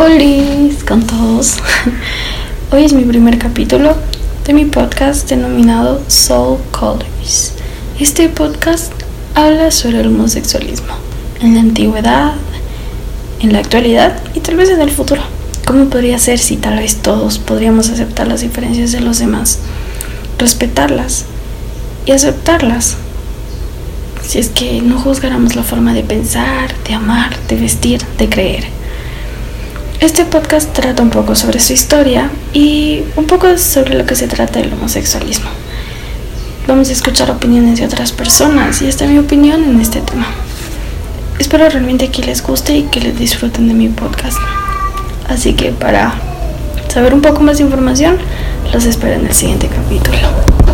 Hola con todos. Hoy es mi primer capítulo de mi podcast denominado Soul Colors. Este podcast habla sobre el homosexualismo en la antigüedad, en la actualidad y tal vez en el futuro. ¿Cómo podría ser si tal vez todos podríamos aceptar las diferencias de los demás, respetarlas y aceptarlas? Si es que no juzgáramos la forma de pensar, de amar, de vestir, de creer. Este podcast trata un poco sobre su historia y un poco sobre lo que se trata del homosexualismo. Vamos a escuchar opiniones de otras personas y esta es mi opinión en este tema. Espero realmente que les guste y que les disfruten de mi podcast. Así que para saber un poco más de información, los espero en el siguiente capítulo.